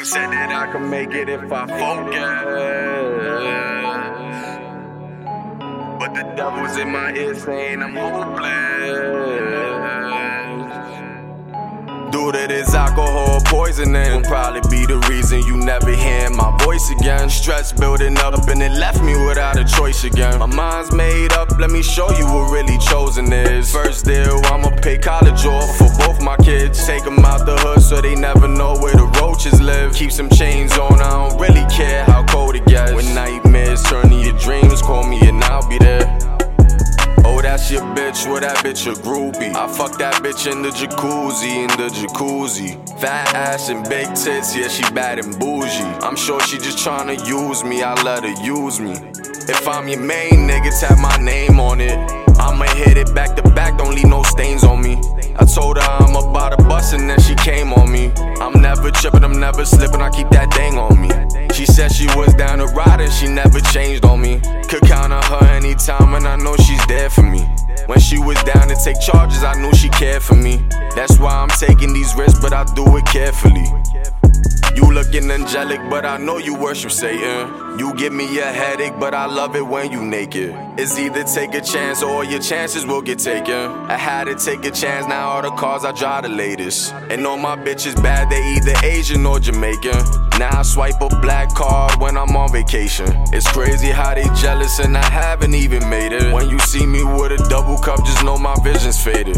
They said that I could make it if I focus. But the devil's in my ear saying I'm hopeless. Due to this alcohol poisoning, will probably be the reason you never hear my voice again. Stress building up and it left me without a choice again. My mind's made up, let me show you what really chosen is. First deal, I'ma pay college off for both my kids. Take them out the hood so they never know where roaches live. Keep some chains on, I don't really care how cold it gets. When nightmares turn to your dreams, call me and I'll be there. Oh, that's your bitch, well, that bitch a groupie. I fuck that bitch in the jacuzzi, in the jacuzzi. Fat ass and big tits, yeah, she bad and bougie. I'm sure she just tryna use me, I let her use me. If I'm your main nigga, tap my name on it. I'ma hit it back to back, don't leave no stains on me. I told her I'm about to bust and then she came on me. Never tripping, I'm never slipping, I keep that thing on me. She said she was down to ride and she never changed on me. Could count on her anytime and I know she's there for me. When she was down to take charges, I knew she cared for me. That's why I'm taking these risks, but I do it carefully. Looking angelic, but I know you worship Satan. You give me a headache, but I love it when you naked. It's either take a chance or your chances will get taken. I had to take a chance, now all the cars I drive the latest. And all my bitches bad, they either Asian or Jamaican. Now I swipe a black card when I'm on vacation. It's crazy how they jealous and I haven't even made it. When you see me with a double cup, just know my vision's faded.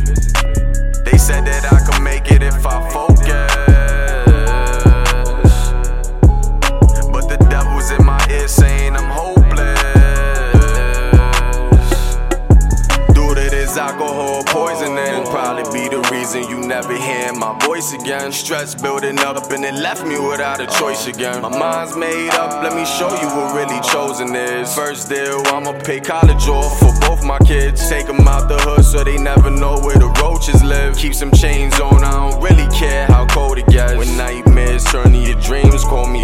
They said that I could make it if I focus. Reason you never hear my voice again. Stress building up and it left me without a choice again. My mind's made up, let me show you what really chosen is. First deal, I'ma pay college off for both my kids. Take them out the hood so they never know where the roaches live. Keep some chains on, I don't really care how cold it gets. When nightmares turn to your dreams, call me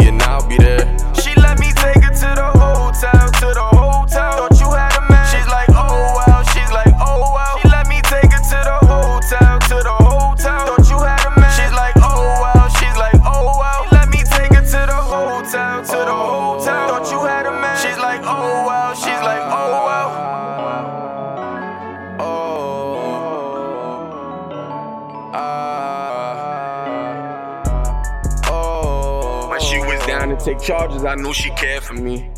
Down to take charges, I knew she cared for me.